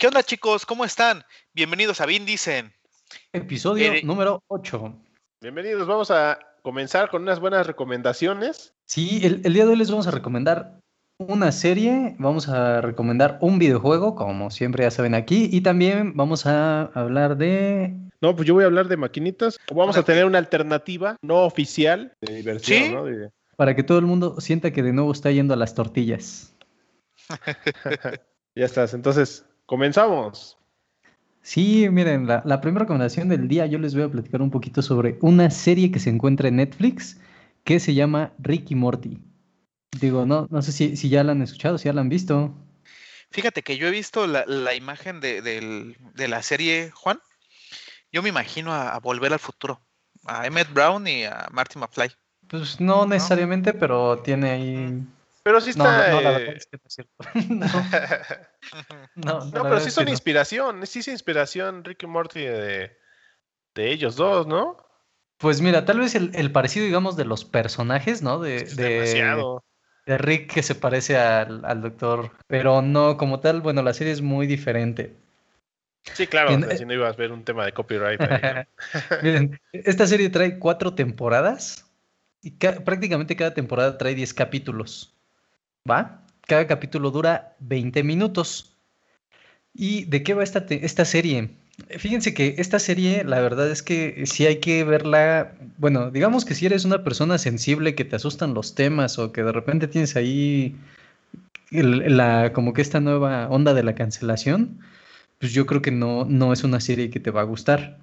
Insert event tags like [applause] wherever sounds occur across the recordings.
¿Qué onda chicos? ¿Cómo están? Bienvenidos a Vin Dicen. Episodio número 8. Bienvenidos, vamos a comenzar con unas buenas recomendaciones. Sí, el, día de hoy les vamos a recomendar una serie, vamos a recomendar un videojuego, como siempre ya saben aquí, y también vamos a hablar de... No, pues yo voy a hablar de maquinitas. Vamos a tener una alternativa no oficial de diversión, ¿no? Para que todo el mundo sienta que de nuevo está yendo a las tortillas. [laughs] ya estás, entonces Comenzamos. Sí, miren, la, primera recomendación del día yo les voy a platicar un poquito sobre una serie que se encuentra en Netflix que se llama Ricky Morty. Digo, no, no sé si, ya la han escuchado, si ya la han visto. Fíjate que yo he visto la, imagen de, la serie, Juan. Yo me imagino a, Volver al Futuro, a Emmett Brown y a Marty McFly. Pues no necesariamente, pero tiene ahí pero sí está. No, no, es que no es cierto. [laughs] [laughs] no, no, pero sí son inspiración. Sí es inspiración Rick y Morty de, de, ellos dos, ¿no? Pues mira, tal vez el, parecido, digamos, de los personajes, ¿no? De, de, de, Rick que se parece al, al, doctor. Pero no, como tal, bueno, la serie es muy diferente. Sí, claro, si no ibas a ver un tema de copyright. [laughs] Miren, esta serie trae cuatro temporadas y prácticamente cada temporada trae diez capítulos. ¿Va? Cada capítulo dura 20 minutos. ¿Y de qué va esta, esta serie? Fíjense que esta serie, la verdad es que sí hay que verla, bueno, digamos que si eres una persona sensible que te asustan los temas o que de repente tienes ahí la, como que esta nueva onda de la cancelación, pues yo creo que no, no es una serie que te va a gustar.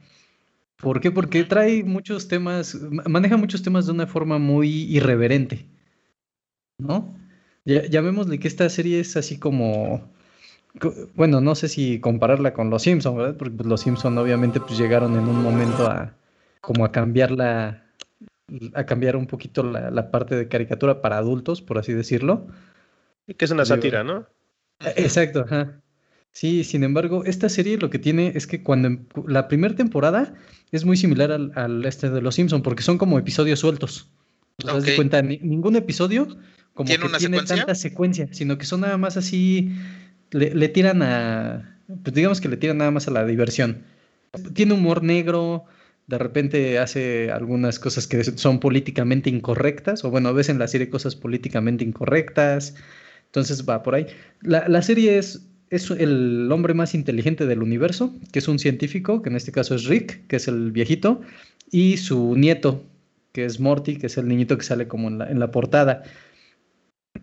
¿Por qué? Porque trae muchos temas, maneja muchos temas de una forma muy irreverente, ¿no? Ya, llamémosle que esta serie es así como, bueno, no sé si compararla con Los Simpson, ¿verdad? Porque pues, Los Simpson obviamente pues llegaron en un momento a como a cambiar la, a cambiar un poquito la, parte de caricatura para adultos, por así decirlo. Y que es una sátira, ¿no? Eh, exacto, ajá. Sí, sin embargo, esta serie lo que tiene es que cuando em, la primera temporada es muy similar al, este de Los Simpson, porque son como episodios sueltos. ¿Te das cuenta? ningún episodio como ¿Tiene que tiene tanta secuencia, sino que son nada más así, le, tiran a, pues digamos que le tiran nada más a la diversión. Tiene humor negro, de repente hace algunas cosas que son políticamente incorrectas, o bueno, ves en la serie cosas políticamente incorrectas, entonces va por ahí. La, serie es, es el hombre más inteligente del universo, que es un científico, que en este caso es Rick, que es el viejito, y su nieto, que es Morty, que es el niñito que sale como en la, en la portada.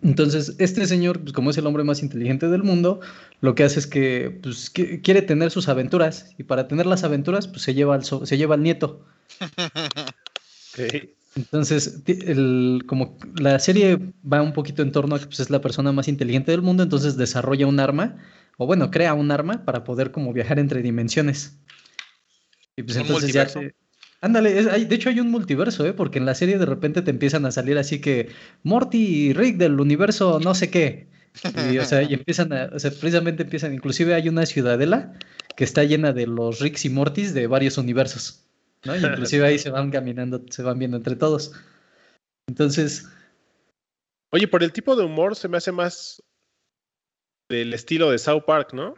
Entonces, este señor, pues, como es el hombre más inteligente del mundo, lo que hace es que, pues, quiere tener sus aventuras y para tener las aventuras, pues se lleva al, se lleva al nieto. [laughs] Entonces, el, como la serie va un poquito en torno a que pues, es la persona más inteligente del mundo, entonces desarrolla un arma, o bueno, crea un arma para poder como viajar entre dimensiones. Y pues entonces ya Ándale, de hecho hay un multiverso, ¿eh? Porque en la serie de repente te empiezan a salir así que Morty y Rick del universo no sé qué. Y, o sea, y [laughs] empiezan a, o sea, precisamente empiezan, inclusive hay una ciudadela que está llena de los Ricks y Mortys de varios universos, ¿no? Y inclusive ahí se van caminando, se van viendo entre todos. Entonces... Oye, por el tipo de humor se me hace más del estilo de South Park, ¿no?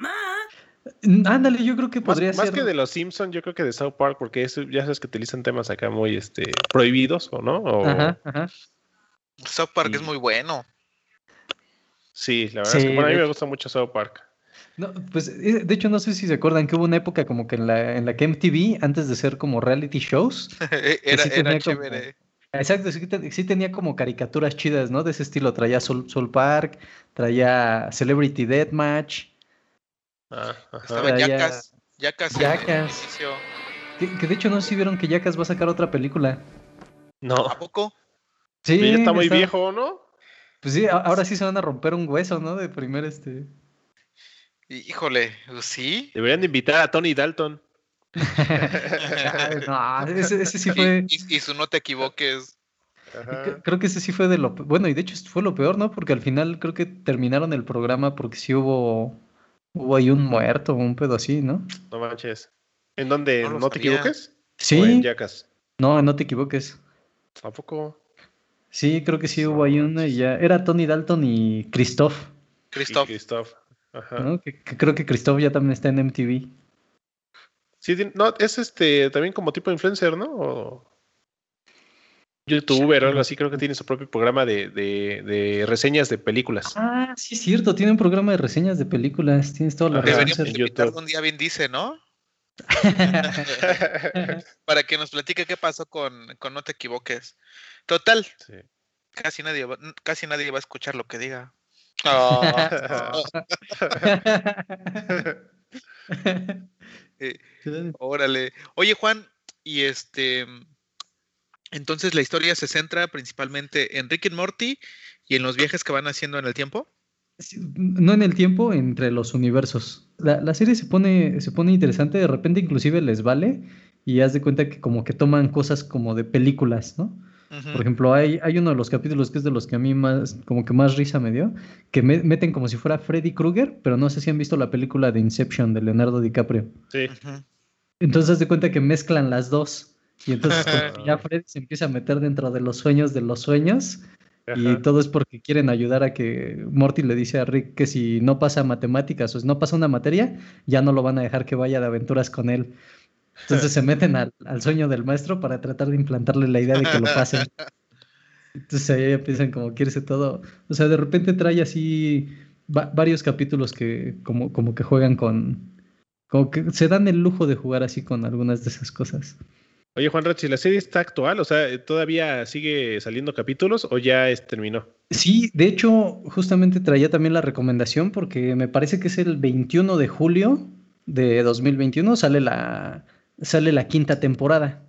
Ándale, yo creo que podría ser. Más que de los Simpsons, yo creo que de South Park, porque eso, ya sabes que utilizan temas acá muy este, prohibidos, ¿o no? Ajá, ajá. South Park es muy bueno. Sí, la verdad es que a mí me gusta mucho South Park. No, pues eh, de hecho no sé si se acuerdan que hubo una época como que en la, en la que MTV, antes de ser como reality shows, [laughs] era, era chévere. exacto, sí, tenía como caricaturas chidas, ¿no? De ese estilo, traía Soul, Soul Park, traía Celebrity Deathmatch, Ah, Estaba Yacas. Yacas. Que, de hecho no sé si vieron que Yacas va a sacar otra película. No. ¿A poco? Sí. está muy viejo, ¿no? Pues sí, ahora sí se van a romper un hueso, ¿no? De primer este. Híjole, pues ¿sí? Deberían de invitar a Tony Dalton. [laughs] no, ese, sí fue. Y, su no te equivoques. Creo que ese sí fue de lo. Bueno, y de hecho fue lo peor, ¿no? Porque al final creo que terminaron el programa porque sí hubo Hubo ahí un muerto, un pedo así, ¿no? No manches. ¿En dónde? ¿No, te equivoques? Sí. en Yacas? No, no te equivoques. ¿A poco? Sí, creo que sí hubo ahí una y ya. Era Tony Dalton y Christoph. Christoph. Christoph. ¿no? Que, creo que Cristóbal ya también está en MTV. Sí, no, es este también como tipo influencer, ¿no? O youtuber o algo así, creo que tiene su propio programa de, de, reseñas de películas. Ah, sí es cierto, tiene un programa de reseñas de películas, tienes toda la Deberíamos invitar un día bien dice, ¿no? [laughs] Para que nos platique qué pasó con, con No te equivoques. Total. Casi nadie casi nadie va a escuchar lo que diga. Oh. [laughs] [laughs] Eh, órale. Oye, Juan, y este. Entonces la historia se centra principalmente en Rick y Morty y en los viajes que van haciendo en el tiempo. No en el tiempo, entre los universos. La, serie se pone, se pone interesante, de repente inclusive les vale y haz de cuenta que como que toman cosas como de películas, ¿no? Por ejemplo, hay, hay uno de los capítulos que es de los que a mí más, como que más risa me dio, que meten como si fuera Freddy Krueger, pero no sé si han visto la película de Inception de Leonardo DiCaprio. Sí. Entonces haz de cuenta que mezclan las dos. Y entonces ya Freddy se empieza a meter dentro de los sueños de los sueños. Y todo es porque quieren ayudar a que Morty le dice a Rick que si no pasa matemáticas o si no pasa una materia, ya no lo van a dejar que vaya de aventuras con él. Entonces se meten al, sueño del maestro para tratar de implantarle la idea de que lo pasen. Entonces ahí empiezan como quierse todo. O sea, de repente trae así varios capítulos que como, como que juegan con... Como que se dan el lujo de jugar así con algunas de esas cosas. Oye, Juan Rachi, ¿la serie está actual? O sea, ¿todavía sigue saliendo capítulos o ya es, terminó? Sí, de hecho, justamente traía también la recomendación porque me parece que es el 21 de julio de 2021, sale la, sale la quinta temporada.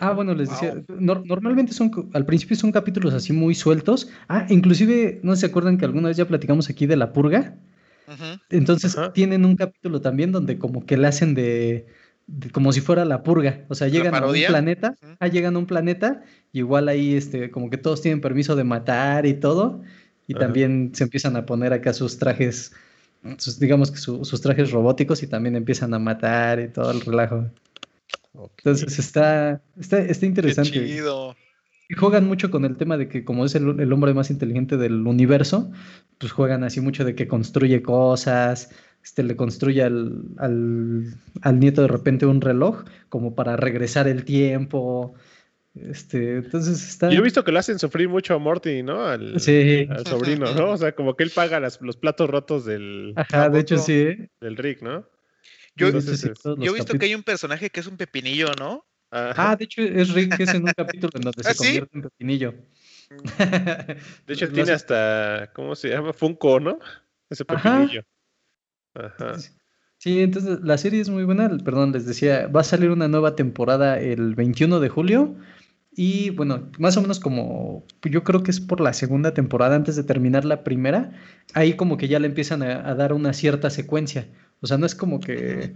Ah, bueno, les decía, normalmente son, al principio son capítulos así muy sueltos. Ah, inclusive, ¿no se acuerdan que alguna vez ya platicamos aquí de La Purga? Entonces tienen un capítulo también donde como que le hacen de, como si fuera La Purga. O sea, llegan a un planeta, ah, llegan a un planeta, igual ahí este, como que todos tienen permiso de matar y todo, y también se empiezan a poner acá sus trajes digamos que sus trajes robóticos y también empiezan a matar y todo el relajo. Entonces está, está, está interesante. Y juegan mucho con el tema de que como es el, hombre más inteligente del universo, pues juegan así mucho de que construye cosas, este, le construye al, al nieto de repente un reloj como para regresar el tiempo. Este, entonces está. Yo he visto que lo hacen sufrir mucho a Morty, ¿no? Al, sobrino, ¿no? O sea, como que él paga los platos rotos del. Ajá, de hecho sí. Del Rick, ¿no? Yo, he visto que hay un personaje que es un pepinillo, ¿no? Ah, de hecho es Rick, que es en un capítulo en donde [laughs] se ¿Ah, convierte en pepinillo. De hecho, [laughs] tiene hasta, ¿cómo se llama? Funko, ¿no? Ese pepinillo. Ajá. Sí, entonces la serie es muy buena. Perdón, les decía, va a salir una nueva temporada el 21 de julio. Y bueno, más o menos como yo creo que es por la segunda temporada, antes de terminar la primera, ahí como que ya le empiezan a, dar una cierta secuencia. O sea, no es como que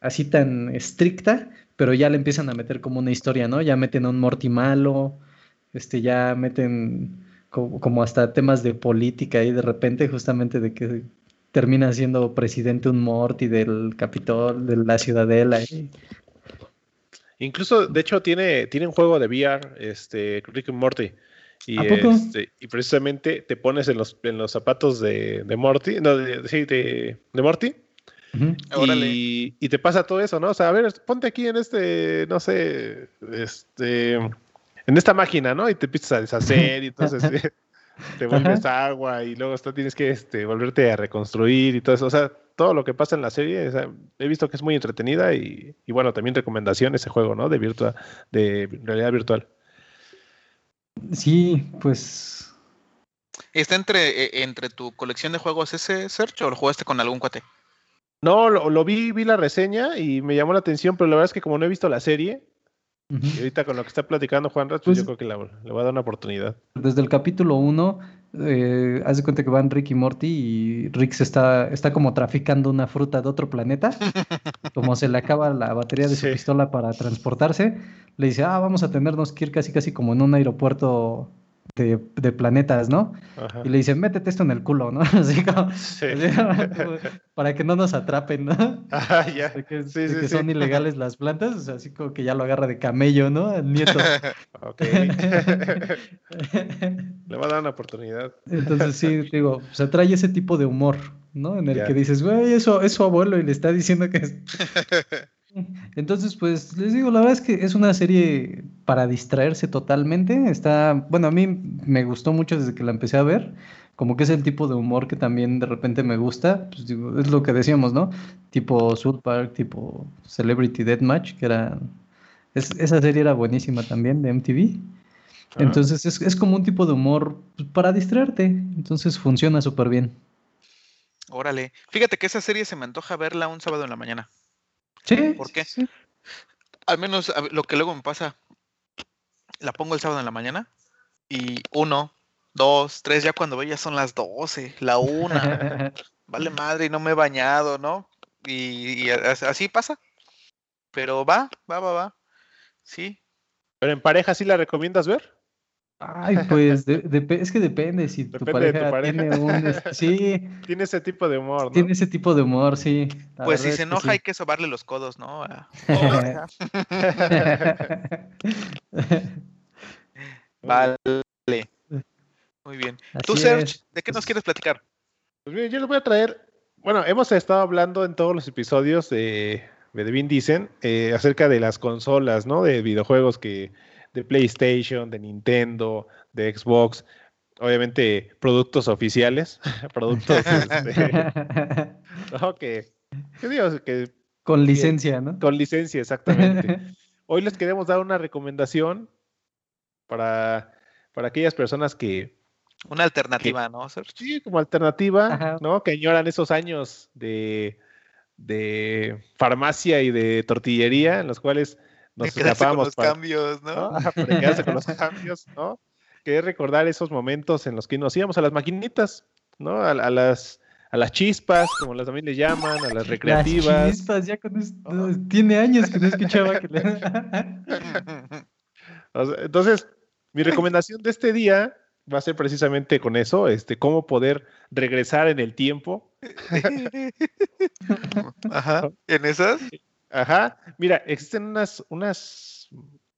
así tan estricta, pero ya le empiezan a meter como una historia, ¿no? Ya meten a un Morty malo, este, ya meten como, hasta temas de política y de repente justamente de que termina siendo presidente un Morty del Capitol, de la Ciudadela. Y Incluso, de hecho, tiene, tiene un juego de VR, este, Rick and Morty. Y, este, y precisamente te pones en los, en los zapatos de, de Morty, no, de, sí, de, de Morty. y, y, te pasa todo eso, ¿no? O sea, a ver, ponte aquí en este, no sé, este, en esta máquina, ¿no? Y te empiezas a deshacer y entonces [laughs] te vuelves agua y luego tienes que este, volverte a reconstruir y todo eso. O sea, todo lo que pasa en la serie, he visto que es muy entretenida y, bueno, también recomendación ese juego, ¿no? De, virtua, de realidad virtual. Sí, pues... ¿Está entre, e, entre tu colección de juegos ese search o lo jugaste con algún cuate? No, lo, vi, vi la reseña y me llamó la atención, pero la verdad es que como no he visto la serie, y ahorita con lo que está platicando Juan Rat, pues, yo pues creo que le voy a dar una oportunidad. Desde el capítulo 1 eh, haz de cuenta que van Rick y Morty y Rick se está, está como traficando una fruta de otro planeta. [laughs] como se le acaba la batería de su pistola para transportarse, le dice, ah, vamos a tenernos que ir casi casi como en un aeropuerto de, planetas, ¿no? Y le dicen, métete esto en el culo, ¿no? [laughs] Así como, para que no nos atrapen, ¿no? Ah, ya. que, son ilegales las plantas, así como que ya lo agarra de camello, ¿no? El nieto. [laughs] ok. [laughs] le va a dar una oportunidad. Entonces, sí, digo, o sea, trae ese tipo de humor ¿no? En el Ya. que dices, güey, eso es su abuelo y le está diciendo que es... Entonces, pues les digo, la verdad es que es una serie para distraerse totalmente. Está, bueno, a mí me gustó mucho desde que la empecé a ver. Como que es el tipo de humor que también de repente me gusta. Pues digo, es lo que decíamos, ¿no? Tipo South Park, tipo Celebrity Deathmatch, que era... es- esa serie era buenísima también de MTV. Ajá. Entonces es, es como un tipo de humor pues, para distraerte. Entonces funciona súper bien. Órale. Fíjate que esa serie se me antoja verla un sábado en la mañana. Sí. ¿Por sí, qué? sí. Al menos lo que luego me pasa, la pongo el sábado en la mañana y uno, dos, tres, ya cuando veo ya son las doce, la una, [laughs] vale madre y no me he bañado, ¿no? Y, y as- así pasa. Pero va, va, va, va. Sí. Pero en pareja sí la recomiendas ver. Ay, pues de- es que depende si tu Depende de tu pareja, tiene un... [laughs] sí, Tiene ese tipo de humor, ¿no? tiene ese tipo de humor, sí. la Pues si se que enoja sí. hay que sobarle los codos, ¿no? [laughs] Vale. Muy bien. Tú, Serge. ¿de qué nos quieres platicar? Pues miren, yo les voy a traer. Bueno, hemos estado hablando en todos los episodios de, de Vin Dicen eh, acerca de las consolas, ¿no? De videojuegos que de PlayStation, de Nintendo, de Xbox, obviamente productos oficiales, [laughs] productos este, [laughs] ¿no? que, digo, que Con licencia, ¿no? con licencia, exactamente. [laughs] Hoy les queremos dar una recomendación para, para aquellas personas que, Una alternativa, ¿no? Sí, como alternativa, Ajá. ¿no? Que añoran esos años de, de farmacia y de tortillería en los cuales nos [laughs] escapábamos los para, cambios, ¿no? ¿no? Ajá, para quedarse con los [laughs] cambios, ¿no? Que es recordar esos momentos en los que nos íbamos a las maquinitas, ¿no? A, a las, a las chispas, como las también le llaman, a las Las recreativas. chispas, ya con esto, Ajá. tiene años que no escuchaba que le... [laughs] Entonces, mi recomendación de este día va a ser precisamente con eso, este, cómo poder regresar en el tiempo Ajá. ¿En esas? Ajá, mira, existen unas, unas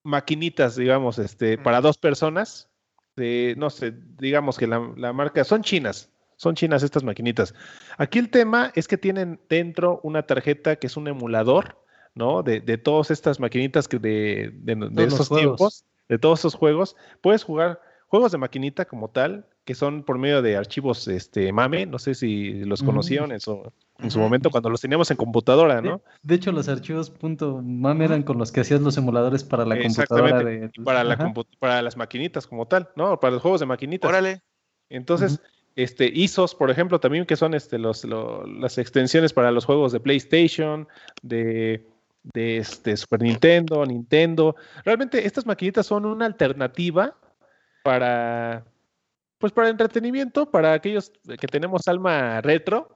maquinitas, digamos, este, para dos personas. de, no sé, digamos que la, la marca, son chinas, son chinas estas maquinitas. Aquí el tema es que tienen dentro una tarjeta que es un emulador, ¿no? De, de todas estas maquinitas que de, de, de esos tiempos, de todos esos juegos. Puedes jugar juegos de maquinita como tal, que son por medio de archivos este, MAME, no sé si los conocieron en su, en su momento cuando los teníamos en computadora, ¿no? de hecho, los archivos .mam eran con los que hacías los emuladores para la computadora Exactamente, de... para, la compu- para las maquinitas como tal, ¿no? Para los juegos de maquinitas. Órale. Entonces, este, ISOs, por ejemplo, también que son este, los, lo- las extensiones para los juegos de PlayStation, de, de este, Super Nintendo, Nintendo. Realmente estas maquinitas son una alternativa para, pues para entretenimiento, para aquellos que tenemos alma retro.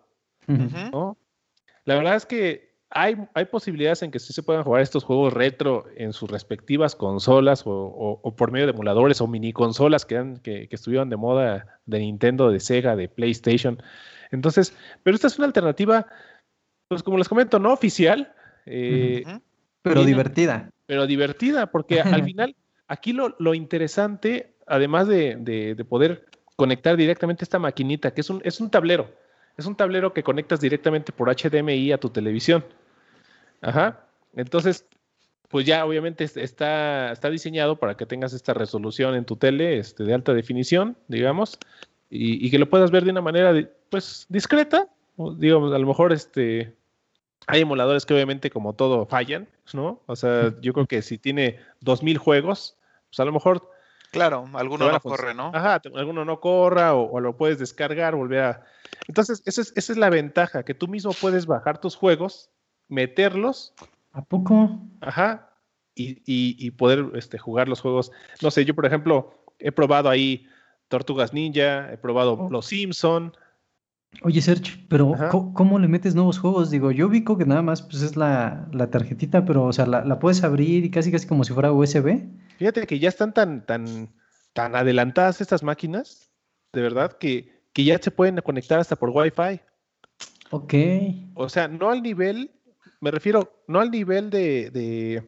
La verdad es que hay, hay posibilidades en que sí se puedan jugar estos juegos retro en sus respectivas consolas o, o- o por medio de emuladores o mini consolas que, han- que, que estuvieron de moda de Nintendo, de Sega, de PlayStation. Entonces, pero esta es una alternativa, pues como les comento, no oficial, eh. Pero divertida. pero divertida, porque al [laughs] final, aquí lo, lo interesante, además de, de- de poder conectar directamente esta maquinita, que es un, es un tablero, es un tablero que conectas directamente por HDMI a tu televisión. Ajá. Entonces, pues ya obviamente es- está, está diseñado para que tengas esta resolución en tu tele este, de alta definición, digamos, y, y que lo puedas ver de una manera, pues, discreta. Digamos, a lo mejor este, hay emuladores que obviamente como todo fallan, ¿no? O sea, yo creo que si tiene 2000 juegos, pues a lo mejor Claro, alguno no corre, ¿no? Ajá, te- alguno no corra o, o lo puedes descargar, volver a... Entonces, esa es, esa es la ventaja, que tú mismo puedes bajar tus juegos, meterlos, ¿A poco? ajá, y, y- y poder este, jugar los juegos. No sé, yo por ejemplo he probado ahí Tortugas Ninja, he probado Oh. Los Simpson. Oye, Serge, pero. ¿cómo, cómo le metes nuevos juegos? Digo, yo ubico que nada más pues, es la, la tarjetita, pero, o sea, la, la puedes abrir y casi casi como si fuera USB. Fíjate que ya están tan, tan, tan adelantadas estas máquinas, de verdad, que, que ya se pueden conectar hasta por Wi-Fi. Ok. O sea, no al nivel, me refiero, no al nivel de, de,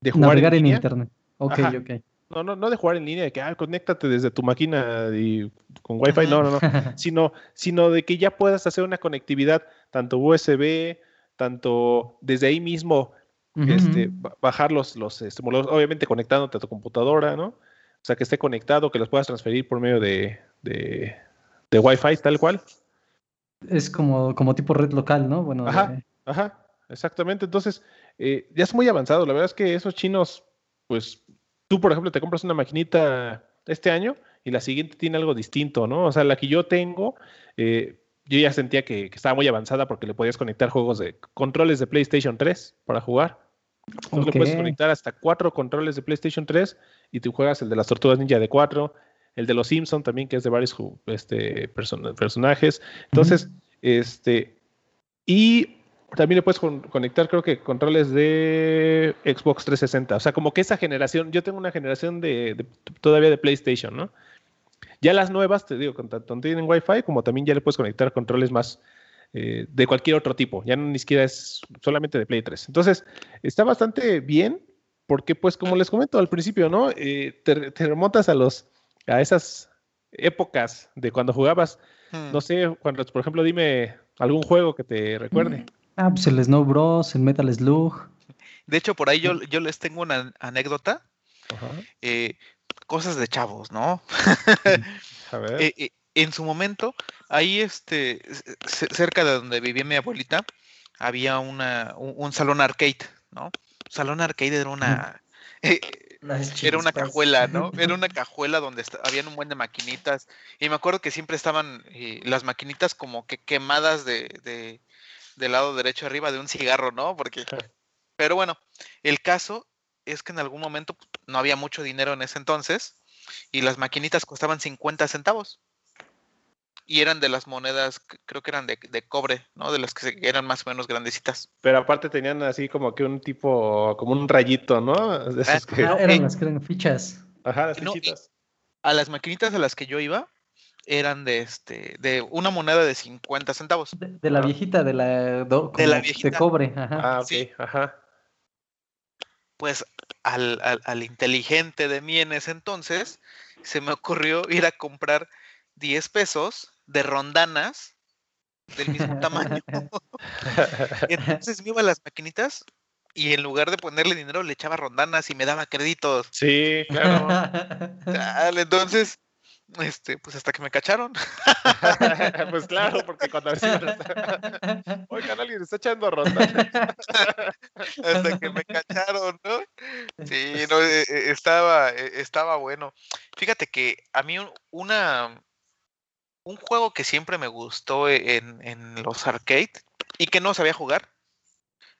de jugar Navegar en internet. Ok, Ajá. ok. No, no, no de jugar en línea, de que ah, conéctate desde tu máquina y con Wi-Fi, no, no, no. [laughs] sino, sino de que ya puedas hacer una conectividad tanto USB, tanto desde ahí mismo este, bajar los, los estimuladores, obviamente conectándote a tu computadora, ¿no? O sea, que esté conectado, que los puedas transferir por medio de, de, de Wi-Fi, tal cual. Es como, como tipo red local, ¿no? Bueno, ajá, ajá, exactamente. Entonces, eh, ya es muy avanzado. La verdad es que esos chinos, pues, tú, por ejemplo, te compras una maquinita este año y la siguiente tiene algo distinto, ¿no? O sea, la que yo tengo, eh, yo ya sentía que, estaba muy avanzada porque le podías conectar juegos de controles de PlayStation 3 para jugar. Entonces le puedes conectar hasta cuatro controles de PlayStation 3 y tú juegas el de las Tortugas Ninja de 4, el de los Simpson también, que es de varios este, personajes. Entonces, este, y también le puedes conectar, creo que controles de Xbox 360. O sea, como que esa generación, yo tengo una generación de, todavía de PlayStation, ¿no? Ya las nuevas, te digo, tanto tienen Wi-Fi como también ya le puedes conectar controles más eh, de cualquier otro tipo. Ya no ni siquiera es solamente de Play 3. Entonces, está bastante bien porque, pues, como les comento al principio, ¿no? Eh, te, remontas a los a esas épocas de cuando jugabas, no hmm. sé, cuando, por ejemplo, dime algún juego que te recuerde. Ah, pues el Snow Bros, el Metal Slug. De hecho, por ahí yo, yo les tengo una anécdota. Eh, cosas de chavos, ¿no? A ver. [laughs] Eh, eh, en su momento, ahí este, cerca de donde vivía mi abuelita, había una, un, salón arcade, ¿no? Salón arcade era una, [laughs] era una cajuela, ¿no? [laughs] Era una cajuela donde había un buen de maquinitas. Y me acuerdo que siempre estaban las maquinitas como que quemadas de, del lado derecho arriba de un cigarro, ¿no? Porque. Pero bueno, el caso es que en algún momento pues, no había mucho dinero en ese entonces y las maquinitas costaban 50 centavos. Y eran de las monedas, creo que eran de, cobre, ¿no? De las que eran más o menos grandecitas. Pero aparte tenían así como que un tipo, como un rayito, ¿no? De ah, ah, eran las que eran fichas. Ajá, las fichitas. a las maquinitas a las que yo iba, eran de este de una moneda de 50 centavos. De, la viejita, de la, de la viejita. De cobre. Ajá. Ah, ok, ajá. Pues al, al, inteligente de mí en ese entonces, se me ocurrió ir a comprar 10 pesos de rondanas del mismo tamaño. [laughs] entonces me iba a las maquinitas y en lugar de ponerle dinero le echaba rondanas y me daba créditos. Sí, claro. entonces este, pues hasta que me cacharon. [laughs] pues claro, porque cuando [laughs] Oigan, alguien está echando ronda. [laughs] hasta que me cacharon, ¿no? Sí, no, e, e, estaba, e, estaba bueno. Fíjate que a mí una un juego que siempre me gustó en, en los arcade y que no sabía jugar,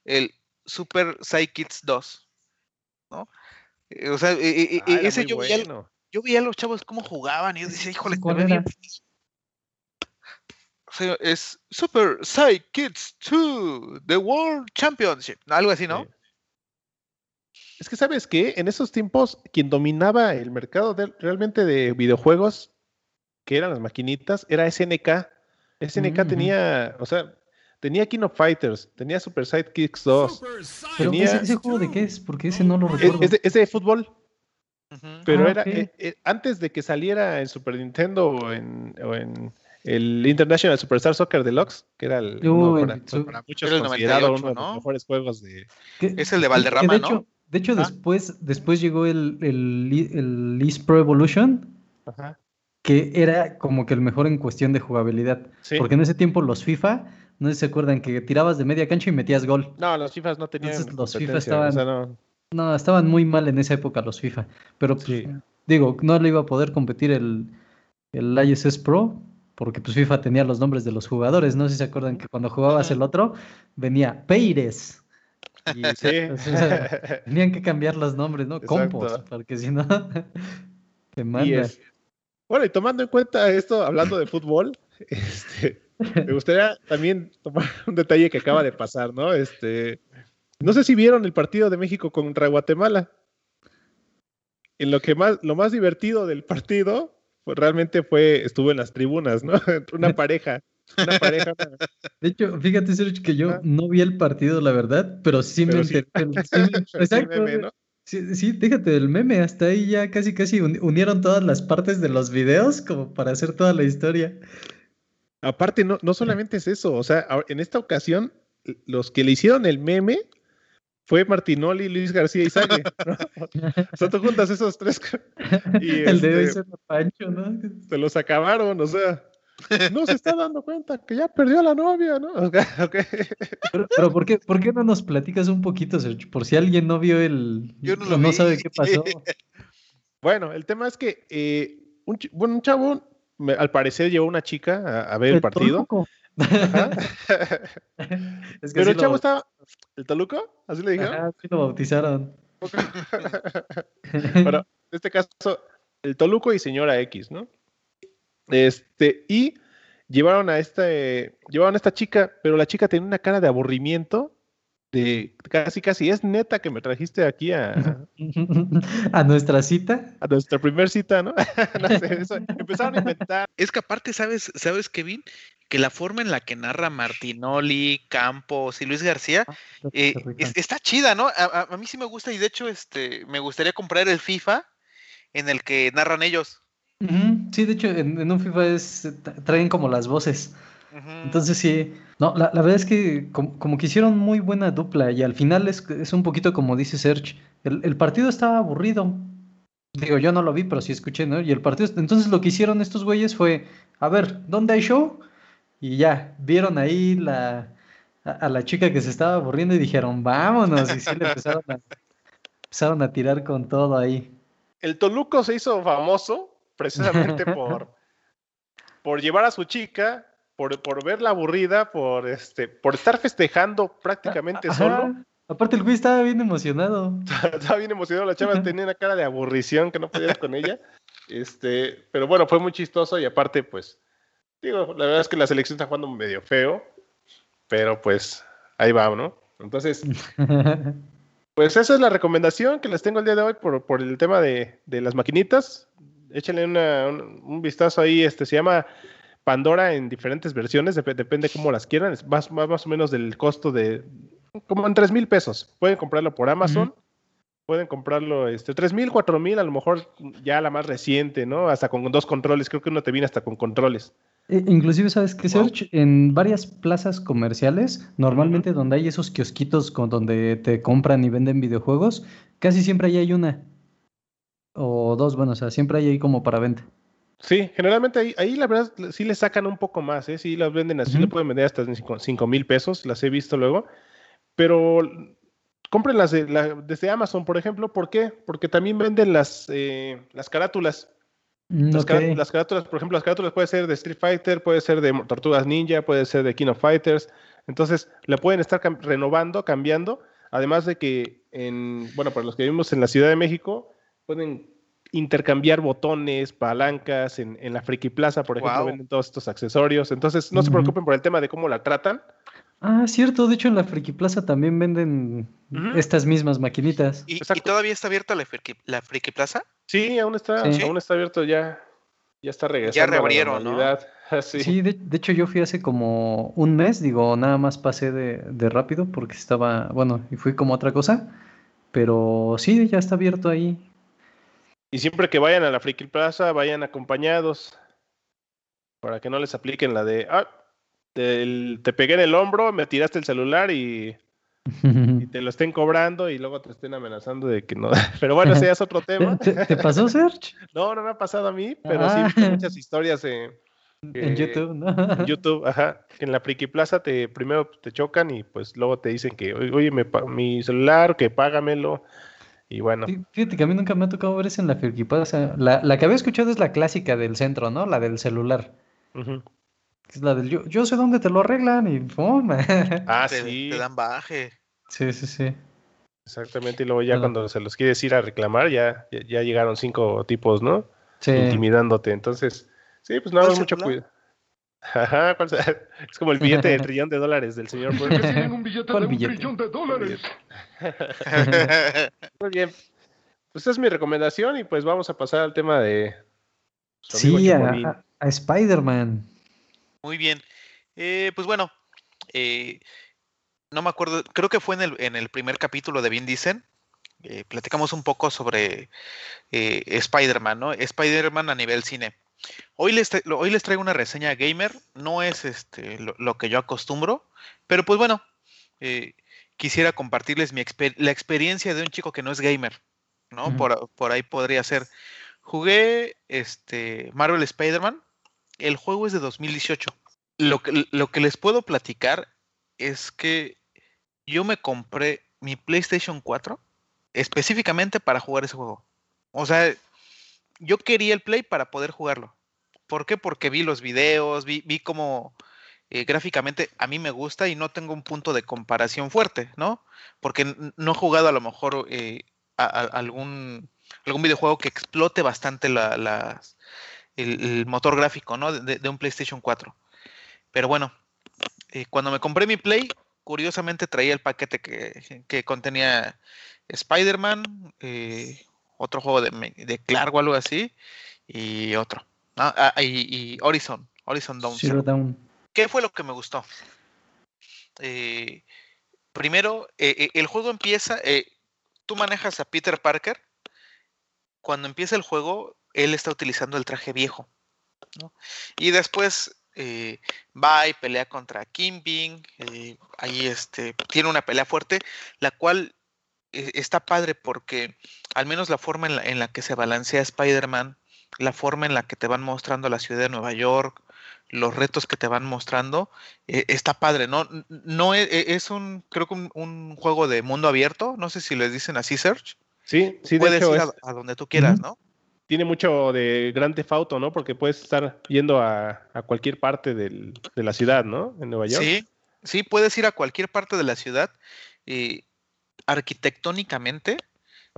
el Super Psychics 2, ¿no? Eh, o sea, ah, ese yo bueno yo veía a los chavos cómo jugaban y yo decía, híjole, bien. O sea, es Super Psy Kids 2, The World Championship, algo así, ¿no? Es que, ¿sabes qué? En esos tiempos, quien dominaba el mercado realmente de videojuegos, que eran las maquinitas, era SNK. SNK tenía, o sea, tenía King of Fighters, tenía Super Sidekicks 2. tenía... ¿Ese, juego de qué es? Porque ese no lo recuerdo. es de fútbol. Pero ah, era eh, eh, antes de que saliera en Super Nintendo o en, el International Superstar Soccer Deluxe, que era el, para, muchos considerado uno de los mejores juegos de. Es el de Valderrama, de ¿no? De hecho, después, después llegó el, el, el Pro Evolution. Que era como que el mejor en cuestión de jugabilidad. Porque en ese tiempo los FIFA, no sé si se acuerdan que tirabas de media cancha y metías gol. No, los FIFA no tenían. los FIFA estaban. No, estaban muy mal en esa época los FIFA. Pero pues, digo, no le iba a poder competir el, el ISS Pro, porque pues FIFA tenía los nombres de los jugadores. No sé si se acuerdan que cuando jugabas el otro, venía Peires. Y, [laughs] sí. tenían que cambiar los nombres, ¿no? Compos, porque si no, [laughs] te manda. Bueno, y tomando en cuenta esto, hablando de fútbol, [laughs] este, me gustaría también tomar un detalle que acaba de pasar, ¿no? Este, no sé si vieron el partido de México contra Guatemala. En lo que más, lo más divertido del partido pues, realmente fue, estuvo en las tribunas, ¿no? [laughs] Una pareja. Una pareja. De hecho, fíjate, Sergio, que yo no vi el partido, la verdad, pero sí me enteré. [laughs] Exacto. Sí, sí, déjate del meme, hasta ahí ya casi casi unieron todas las partes de los videos como para hacer toda la historia. Aparte, no, no solamente es eso, o sea, en esta ocasión, los que le hicieron el meme fue Martinoli, Luis García y Sague. o sea, tú juntas esos tres. [laughs] Y [laughs] el de ese Pancho, ¿no? Se los acabaron, o sea. No se está dando cuenta que ya perdió a la novia, ¿no? [laughs] Okay, Pero, ¿por, qué, ¿por qué no nos platicas un poquito, Sergio? Por si alguien no vio el. Yo no, lo no sabe qué pasó. Bueno, el tema es que eh, un, bueno, un chavo, al parecer, llevó una chica a, ver el, partido. Pero el chavo estaba. ¿El Toluco? ¿Así le dijeron? Ajá, sí lo bautizaron. [laughs] bueno, en este caso, el Toluco y señora X, ¿no? Este, y llevaron a este, llevaron a esta chica, pero la chica tenía una cara de aburrimiento, de casi casi, es neta que me trajiste aquí a... [laughs] ¿A nuestra cita? A nuestra primer cita, ¿no? [laughs] no sé, [laughs] eso, empezaron a inventar. Es que aparte, ¿sabes, ¿sabes, Kevin? Que la forma en la que narra Martinoli, Campos y Luis García ah, eh, está chida, ¿no? A, a, mí sí me gusta y de hecho este, me gustaría comprar el FIFA en el que narran ellos. Sí, de hecho, en, un FIFA es, traen como las voces. Entonces sí, no, la, verdad es que como, que hicieron muy buena dupla y al final es, es un poquito como dice Serge, el, partido estaba aburrido. Digo, yo no lo vi, pero sí escuché, ¿no? Y el partido, entonces lo que hicieron estos güeyes fue, a ver, ¿dónde hay show? Y ya, vieron ahí la, a, la chica que se estaba aburriendo y dijeron, vámonos, y sí le empezaron a, empezaron a tirar con todo ahí. El Toluco se hizo famoso precisamente [laughs] por, por llevar a su chica, por, por verla aburrida, por, este, por estar festejando prácticamente solo. Aparte el güey estaba bien emocionado. [laughs] estaba bien emocionado, la chava tenía una cara de aburrición que no podía ir con ella. Este, pero bueno, fue muy chistoso y aparte, pues, digo, la verdad es que la selección está jugando medio feo, pero pues ahí va, ¿no? Entonces, [laughs] pues esa es la recomendación que les tengo el día de hoy por, por el tema de, de las maquinitas échenle un, vistazo ahí, este se llama Pandora en diferentes versiones, depende cómo las quieran, es más, más, o menos del costo de como en 3 mil pesos. Pueden comprarlo por Amazon, pueden comprarlo este, 3 mil, 4 mil, a lo mejor ya la más reciente, ¿no? Hasta con dos controles, creo que uno te viene hasta con controles. E, inclusive, ¿sabes qué, Search? En varias plazas comerciales, normalmente donde hay esos kiosquitos con donde te compran y venden videojuegos, casi siempre ahí hay una. O dos, bueno, o sea, siempre hay ahí como para venta. Sí, generalmente ahí, ahí la verdad sí le sacan un poco más, ¿eh? Sí las venden así, le pueden vender hasta 5 mil pesos, las he visto luego. Pero cómprenlas de, desde Amazon, por ejemplo. ¿Por qué? Porque también venden las, eh, las carátulas. Mm, las, carátulas, por ejemplo, las carátulas puede ser de Street Fighter, puede ser de Tortugas Ninja, puede ser de King of Fighters. Entonces, la pueden estar renovando, cambiando. Además de que, en, bueno, para los que vivimos en la Ciudad de México, pueden intercambiar botones, palancas, en, la Friki Plaza, por ejemplo, venden todos estos accesorios. Entonces, no se preocupen por el tema de cómo la tratan. Ah, cierto, de hecho en la Friki Plaza también venden estas mismas maquinitas. ¿Y, todavía está abierta la Friki, la Friki Plaza? Sí, aún está, aún está abierto ya. Ya está regresando. Ya reabrieron, ¿no? [laughs] sí, de, hecho yo fui hace como un mes, digo, nada más pasé de, de rápido porque estaba, bueno, y fui como otra cosa, pero sí, ya está abierto ahí. Y siempre que vayan a la Friki Plaza, vayan acompañados. Para que no les apliquen la de, ah, te, pegué en el hombro, me tiraste el celular y, te lo estén cobrando y luego te estén amenazando de que no. [laughs] Pero bueno, ese ya es otro tema. ¿Te, pasó, Serge? [laughs] No, no me ha pasado a mí, pero sí ah. muchas historias en YouTube, ¿no? En YouTube, ajá. En la Friki Plaza te primero te chocan y pues luego te dicen que, oye, mi celular, que págamelo. Y bueno. Fíjate que a mí nunca me ha tocado ver eso en la Firquipada. la, la, que había escuchado es la clásica del centro, ¿no? La del celular. Es la del yo, yo sé dónde te lo arreglan y ¡pum! [laughs] Ah, te, sí. Te dan baje. Sí, sí, sí. Exactamente, y luego ya cuando se los quieres ir a reclamar, ya, ya, llegaron cinco tipos, ¿no? Sí. Intimidándote. Entonces, sí, pues no hagas mucho cuidado. Ajá, [laughs] es como el billete de trillón de dólares del señor. [laughs] tienen un billete de un trillón de dólares. [laughs] Muy bien. Pues esa es mi recomendación y pues vamos a pasar al tema de... Sí, a, Spider-Man. Muy bien. Eh, pues bueno, eh, no me acuerdo, creo que fue en el, en el primer capítulo de Vin Dicen, eh, platicamos un poco sobre eh, Spider-Man, ¿no? Spider-Man a nivel cine. Hoy les, hoy les traigo una reseña gamer, no es este, lo, que yo acostumbro, pero pues bueno, eh, quisiera compartirles mi la experiencia de un chico que no es gamer, ¿no? por, por, ahí podría ser. Jugué este, Marvel Spider-Man, el juego es de 2018. Lo que, lo que les puedo platicar es que yo me compré mi PlayStation 4 específicamente para jugar ese juego. O sea, yo quería el Play para poder jugarlo. ¿Por qué? Porque vi los videos, vi, vi cómo eh, gráficamente a mí me gusta y no tengo un punto de comparación fuerte, ¿no? Porque no he jugado a lo mejor eh, algún, algún videojuego que explote bastante la, el, motor gráfico, ¿no? De, un PlayStation 4. Pero bueno, eh, cuando me compré mi Play, curiosamente traía el paquete que, que contenía Spider-Man, eh, otro juego de, de, Clark o algo así, y otro. Ah, y, Horizon, Horizon Dawn. ¿Qué fue lo que me gustó? Eh, primero, eh, el juego empieza, tú manejas a Peter Parker. Cuando empieza el juego, él está utilizando el traje viejo. Y después va y pelea contra Kingpin. ahí este, tiene una pelea fuerte, la cual e, está padre porque al menos la forma en la, que se balancea Spider-Man, la forma en la que te van mostrando la ciudad de Nueva York, los retos que te van mostrando, e, está padre, ¿no? No e, es, un, creo que un, juego de mundo abierto, no sé si les dicen así, Search. Sí, sí, Puedes ir a, donde tú quieras, ¿no? Tiene mucho de Grand Theft Auto, ¿no? Porque puedes estar yendo a, cualquier parte de la ciudad, ¿no? En Nueva York. Sí, sí, puedes ir a cualquier parte de la ciudad. Y arquitectónicamente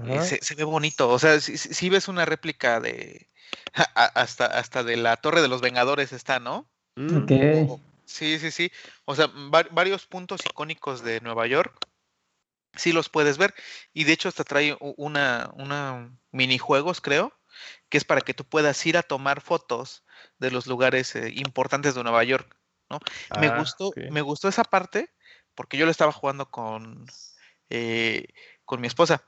eh, se, ve bonito. O sea, si, ves una réplica de hasta, hasta de la Torre de los Vengadores está, ¿no? Mm. sí, sí, sí. O sea, varios puntos icónicos de Nueva York. Sí los puedes ver. Y de hecho hasta trae una, una minijuegos, creo, que es para que tú puedas ir a tomar fotos de los lugares eh, importantes de Nueva York. ¿no? me ah, gustó, me gustó esa parte, porque yo lo estaba jugando con, eh, con mi esposa.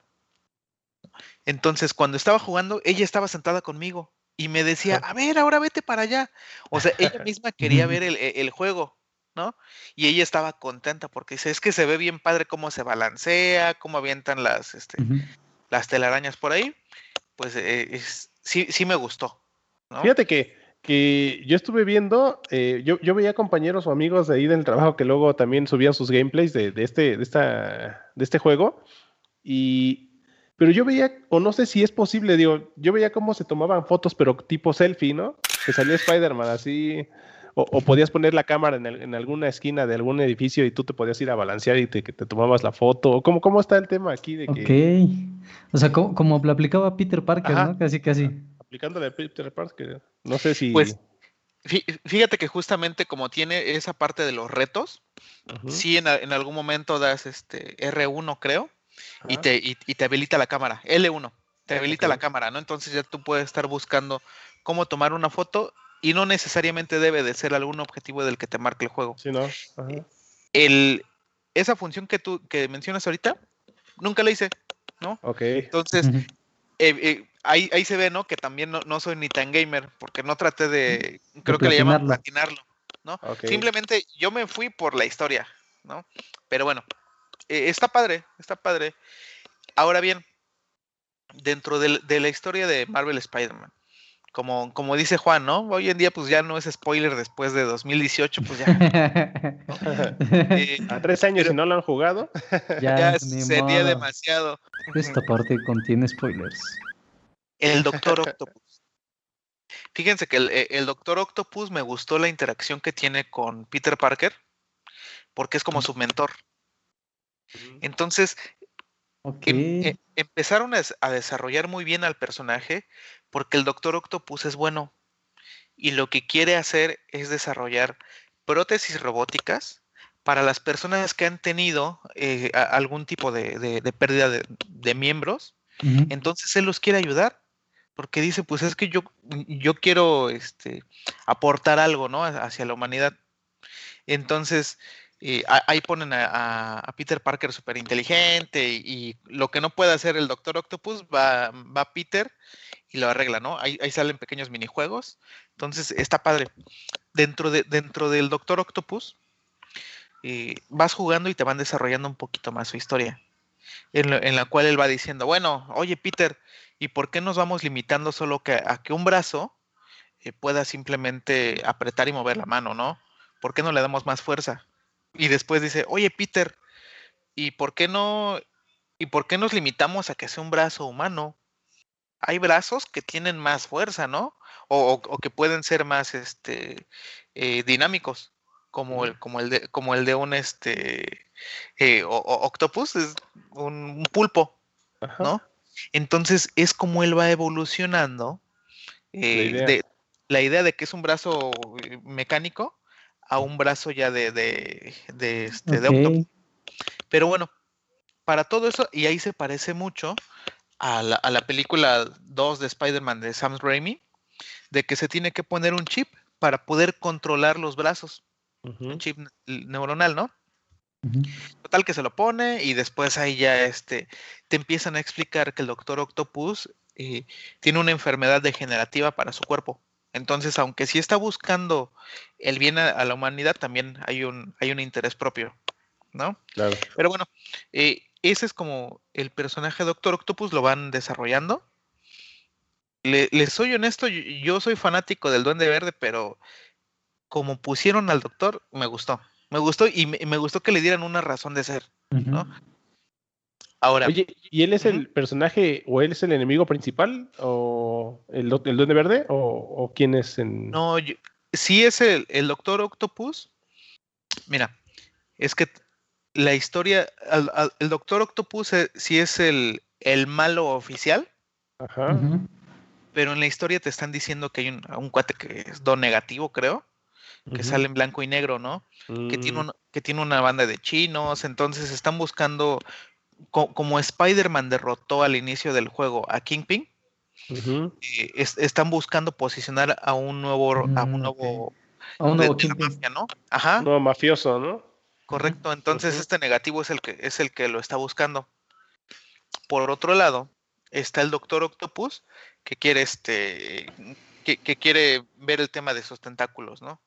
Entonces, cuando estaba jugando, ella estaba sentada conmigo y me decía, a ver, ahora vete para allá. O sea, ella [laughs] misma quería ver el, el, juego, ¿no? Y ella estaba contenta porque dice, es que se ve bien padre cómo se balancea, cómo avientan las, este, las telarañas por ahí. Pues eh, sí, sí me gustó. Fíjate que que yo estuve viendo, eh, yo, yo, veía compañeros o amigos de ahí del trabajo que luego también subían sus gameplays de, de, este, de, esta, de este juego. Y, pero yo veía, o no sé si es posible, digo, yo veía cómo se tomaban fotos, pero tipo selfie, ¿no? Que salía Spider-Man así, o, podías poner la cámara en, en, alguna esquina de algún edificio y tú te podías ir a balancear y te, que te tomabas la foto. ¿Cómo, ¿Cómo está el tema aquí? De que... Ok. O sea, como, como lo aplicaba Peter Parker, ¿no? Casi, casi aplicándole a Peter Parker. No sé si. Pues fíjate que justamente como tiene esa parte de los retos, sí en, algún momento das este R1, creo, y te, y, te habilita la cámara. L1, te habilita la cámara, ¿no? Entonces ya tú puedes estar buscando cómo tomar una foto y no necesariamente debe de ser algún objetivo del que te marque el juego. Sí, ¿no? El, esa función que tú que mencionas ahorita, nunca la hice, ¿no? Ok. Entonces, eh, eh, ahí, ahí se ve, ¿no? Que también no, soy ni tan gamer, porque no traté de, creo que le llaman platinarlo, ¿no? Simplemente yo me fui por la historia, ¿no? Pero bueno, eh, está padre, está padre. Ahora bien, dentro de, la historia de Marvel Spider-Man, como, como dice Juan, ¿no? Hoy en día pues ya no es spoiler después de 2018, pues ya. [laughs] Eh, a tres años y no lo han jugado. [laughs] ya, sería demasiado. Esta parte contiene spoilers. El Doctor [laughs] Octopus. Fíjense que eh, el, Doctor Octopus me gustó la interacción que tiene con Peter Parker, porque es como su mentor. Entonces, em, e, empezaron a, desarrollar muy bien al personaje, porque el Doctor Octopus es bueno y lo que quiere hacer es desarrollar prótesis robóticas para las personas que han tenido eh, algún tipo de, pérdida de, miembros. Entonces él los quiere ayudar porque dice, pues es que yo, yo quiero este, aportar algo, ¿no? Hacia la humanidad. Entonces, Y ahí ponen a, Peter Parker súper inteligente y, lo que no puede hacer el Doctor Octopus va, Peter y lo arregla, ¿no? Ahí, salen pequeños minijuegos. Entonces está padre. Dentro, de, dentro del Doctor Octopus eh, vas jugando y te van desarrollando un poquito más su historia. En, la cual él va diciendo, bueno, oye Peter, ¿y por qué nos vamos limitando solo a que un brazo eh, pueda simplemente apretar y mover la mano, ¿no? ¿Por qué no le damos más fuerza? Y después dice, oye Peter, ¿y por qué no, y por qué nos limitamos a que sea un brazo humano? Hay brazos que tienen más fuerza, ¿no? O, o- o que pueden ser más este, eh, dinámicos, como el, como el de, como el de un este eh, o- octopus, es un, un pulpo, Ajá. ¿no? Entonces es como él va evolucionando eh, idea. de la idea de que es un brazo eh, mecánico a un brazo ya de, de, de, este, de octopus. Pero bueno, para todo eso, y ahí se parece mucho a la, a la película 2 de Spider-Man de Sam Raimi, de que se tiene que poner un chip para poder controlar los brazos, un chip ne- neuronal, ¿no? Total que se lo pone y después ahí ya este, te empiezan a explicar que el Doctor Octopus eh, tiene una enfermedad degenerativa para su cuerpo. Entonces, aunque sí está buscando el bien a, a la humanidad, también hay un, hay un interés propio, ¿no? Claro. Pero bueno, eh, ese es como el personaje Doctor Octopus lo van desarrollando. Le, les soy honesto, yo, yo soy fanático del Duende Verde, pero como pusieron al Doctor, me gustó. Me gustó y me, me gustó que le dieran una razón de ser. ¿no? Ahora, Oye, ¿y él es el personaje o él es el enemigo principal? ¿O el, el Duende Verde? ¿O, o quién es en.? no, yo- sí es el, el Doctor Octopus. Mira, es que la historia, al- al- el Doctor Octopus eh, sí es el, el malo oficial, Ajá. Pero en la historia te están diciendo que hay un, un cuate que es do negativo, creo, que sale en blanco y negro, ¿no? que tiene, Mm, un- que tiene una banda de chinos, entonces están buscando, co- como Spider-Man derrotó al inicio del juego a Kingpin, eh, es- están buscando posicionar a un nuevo, a Mm, un ok. nuevo, A un nuevo de mafia, ¿no? Ajá, No, mafioso, ¿no? correcto, entonces este negativo es el que, es el que lo está buscando. Por otro lado, está el Doctor Octopus, que quiere este, que, que quiere ver el tema de sus tentáculos, ¿no?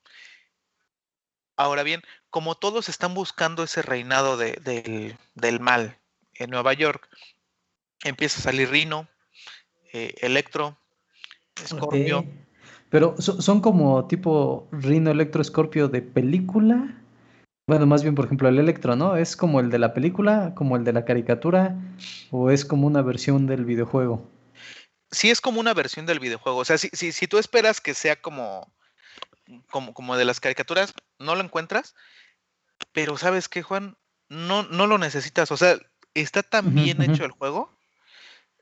Ahora bien, como todos están buscando ese reinado de- del, del mal en Nueva York, empieza a salir Rino, eh, Electro, Scorpio. Pero so- son como tipo Rino Electro Scorpio de película. Bueno, más bien, por ejemplo, el Electro, ¿no? ¿Es como el de la película, como el de la caricatura, o es como una versión del videojuego? Sí es como una versión del videojuego. O sea, si, si, si tú esperas que sea como, como, como de las caricaturas, no lo encuentras. Pero ¿sabes qué, Juan? No, no lo necesitas. O sea, está tan bien hecho el juego.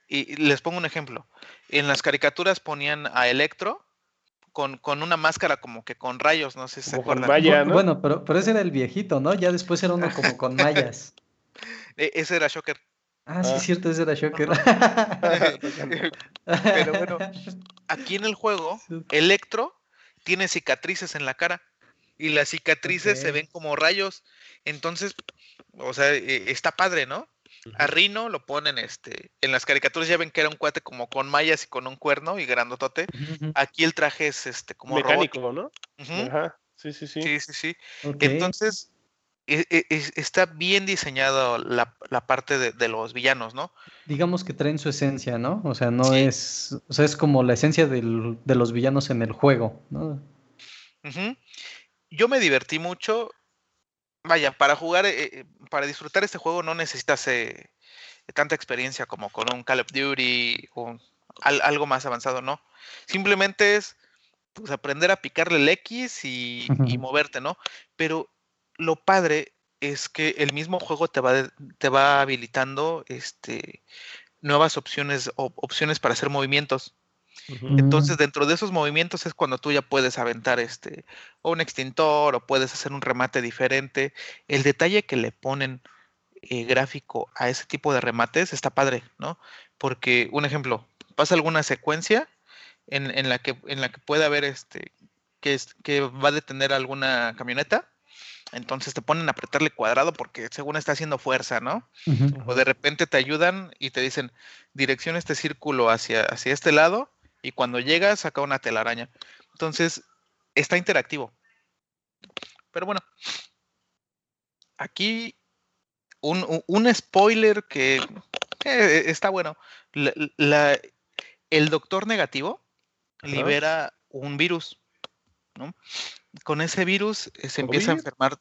Y, les pongo un ejemplo. En las caricaturas ponían a Electro con, con una máscara como que con rayos, no sé si se Como acuerdan. malla. Ya, Bu- ¿no? Bueno, pero, pero ese era el viejito, ¿no? Ya después era uno como con mallas. [laughs] [laughs] E- ese era Shocker. Ah, sí, Ah. es cierto, ese era Shocker. [laughs] Pero bueno, aquí en el juego. Electro tiene cicatrices en la cara y las cicatrices se ven como rayos. Entonces, o sea, eh, está padre, ¿no? A Rino lo ponen este. En las caricaturas ya ven que era un cuate como con mallas y con un cuerno y grandotote. Aquí el traje es este como robótico. Mecánico, ¿no? Ajá. Sí, sí, sí. Sí, sí, sí. Entonces, e- e- es- está bien diseñado la, la parte de, de los villanos, ¿no? Digamos que traen su esencia, ¿no? O sea, no Sí. es. O sea, es como la esencia del- de los villanos en el juego, ¿no? Yo me divertí mucho. Vaya, para jugar, eh, eh, para disfrutar este juego no necesitas eh, tanta experiencia como con un Call of Duty o al- algo más avanzado, ¿no? Simplemente es pues, aprender a picarle el X y, moverte, ¿no? Pero lo padre es que el mismo juego te va, de- te va habilitando este, nuevas opciones, op- opciones para hacer movimientos. Entonces, dentro de esos movimientos es cuando tú ya puedes aventar este o un extintor o puedes hacer un remate diferente. El detalle que le ponen eh, gráfico a ese tipo de remates está padre, ¿no? Porque, un ejemplo, pasa alguna secuencia en, en la que en la que puede haber este que, es- que va a detener alguna camioneta Entonces te ponen a apretarle cuadrado porque según está haciendo fuerza, ¿no? O de repente te ayudan y te dicen, dirección este círculo hacia, hacia este lado y cuando llegas saca una telaraña. Entonces, está interactivo. Pero bueno, aquí un, un- spoiler que eh, está bueno. La- la- el doctor negativo Ajá. libera un virus, ¿no? Con ese virus eh, se empieza a enfermar,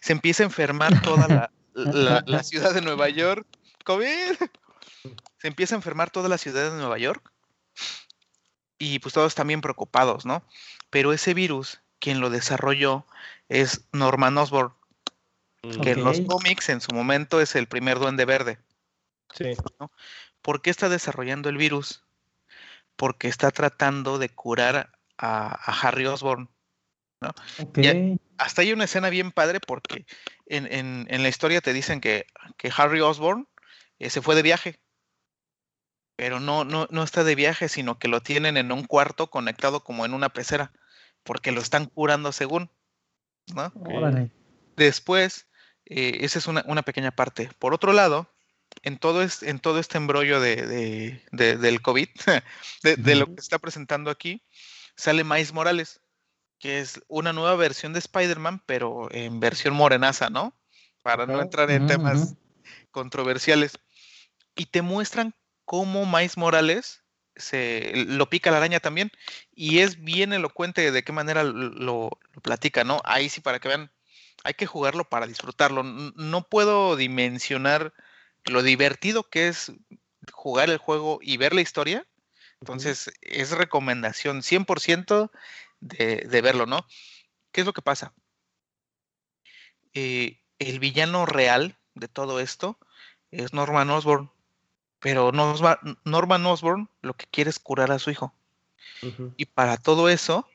se empieza a enfermar toda la, la- la ciudad de Nueva York. COVID. Se empieza a enfermar toda la ciudad de Nueva York. Y pues todos están bien preocupados, ¿no? Pero ese virus, quien lo desarrolló es Norman Osborn, que en los cómics en su momento es el primer duende verde. Sí. ¿Por qué está desarrollando el virus? Porque está tratando de curar a, a Harry Osborn. Ya- Hasta hay una escena bien padre porque en, en- en la historia te dicen que, que Harry Osborn eh, se fue de viaje. Pero no, no, no está de viaje, sino que lo tienen en un cuarto conectado como en una pecera, porque lo están curando según. ¿no? Órale. Después, eh, esa es una, una pequeña parte. Por otro lado, en todo, es- en todo este embrollo de, de- de- del COVID, [laughs] de, lo que está presentando aquí, sale Miles Morales, que es una nueva versión de Spider-Man, pero en versión morenaza, ¿no? Para no entrar en temas controversiales. Y te muestran cómo Miles Morales se lo pica la araña también. Y es bien elocuente de qué manera lo, platica, ¿no? Ahí sí, para que vean, hay que jugarlo para disfrutarlo. No puedo dimensionar lo divertido que es jugar el juego y ver la historia. Entonces, es recomendación 100% de, de verlo, ¿no? ¿Qué es lo que pasa? Eh, el villano real de todo esto es Norman Osborn. Pero Norma- Norman Osborn lo que quiere es curar a su hijo. Y para todo eso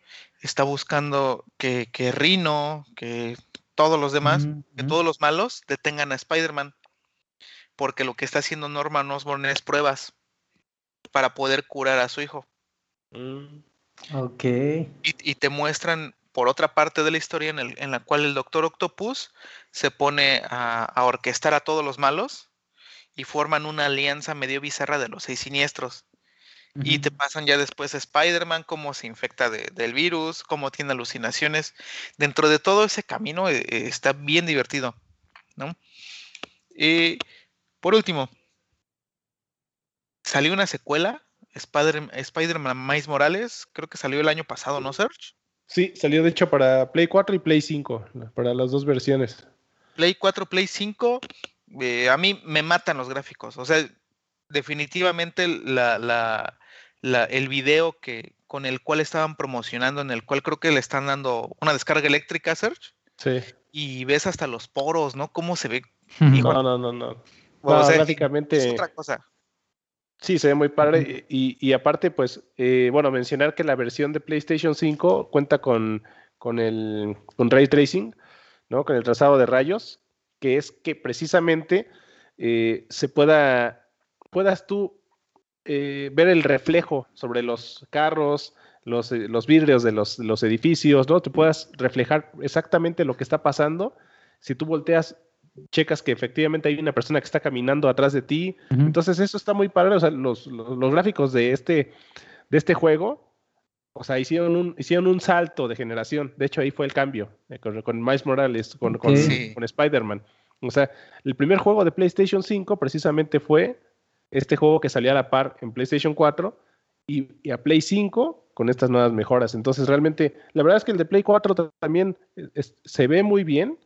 está buscando que, que Rhino, que todos los demás, que todos los malos detengan a Spider-Man. Porque lo que está haciendo Norman Osborn es pruebas para poder curar a su hijo. Mm. Ok. Y, y te muestran por otra parte de la historia en, el- en la cual el Doctor Octopus se pone a, a orquestar a todos los malos y forman una alianza medio bizarra de los seis siniestros. Y te pasan ya después Spider-Man, cómo se infecta de- del virus, cómo tiene alucinaciones. Dentro de todo ese camino eh, eh, está bien divertido, ¿no? Y por último, salió una secuela, Spider- Spider-Man Miles Morales, creo que salió el año pasado, ¿no, Serge? Sí, salió de hecho para Play 4 y Play 5, para las dos versiones. Play 4, Play 5, eh, a mí me matan los gráficos. O sea, definitivamente la, la- la- el video que, con el cual estaban promocionando, en el cual creo que le están dando una descarga eléctrica, Serge, Sí. y ves hasta los poros, ¿no? Cómo se ve. [laughs] No, no, no, no. O No, sea, es otra cosa. Sí, se ve muy padre. Y, y aparte, pues, eh, bueno, mencionar que la versión de PlayStation 5 cuenta con, con el con ray tracing, ¿no? Con el trazado de rayos, que es que precisamente eh, se pueda, puedas tú eh, ver el reflejo sobre los carros, los, eh, los vidrios de los, los edificios, ¿no? Te puedas reflejar exactamente lo que está pasando. Si tú volteas, checas que efectivamente hay una persona que está caminando atrás de ti, entonces eso está muy padre, o sea, los, los, los gráficos de este, de este juego, o sea, hicieron un, hicieron un salto de generación. De hecho, ahí fue el cambio eh, con, con Miles Morales, con, con, Ok. Sí. con Spider-Man. O sea, el primer juego de PlayStation 5 precisamente fue este juego que salía a la par en PlayStation 4 y, y a Play 5 con estas nuevas mejoras. Entonces, realmente, la verdad es que el de Play 4 ta- también es- se ve muy bien.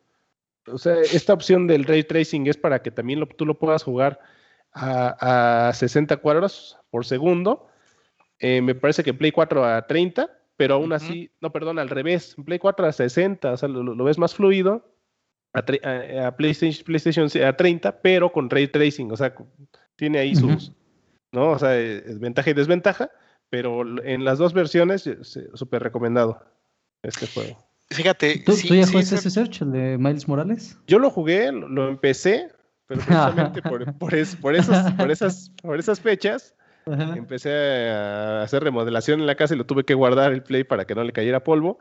O sea, esta opción del ray tracing es para que también lo- tú lo puedas jugar a, a 60 cuadros por segundo. Eh, me parece que Play 4 a 30, pero aún así, no, perdón, al revés. en Play 4 a 60, o sea, lo, lo ves más fluido. A, tre- a- a PlayStation, PlayStation a 30, pero con ray tracing, o sea, tiene ahí sus, ¿no? O sea, eh, es ventaja y desventaja, pero en las dos versiones, eh, súper recomendado este juego. Fíjate, ¿Tú, sí, tú ya sí, jugaste ese- ese search, el de Miles Morales? Yo lo jugué, lo, lo empecé, pero [laughs] precisamente por, por, es- por esas, por, esas, por esas fechas Ajá. empecé a hacer remodelación en la casa y lo tuve que guardar el play para que no le cayera polvo.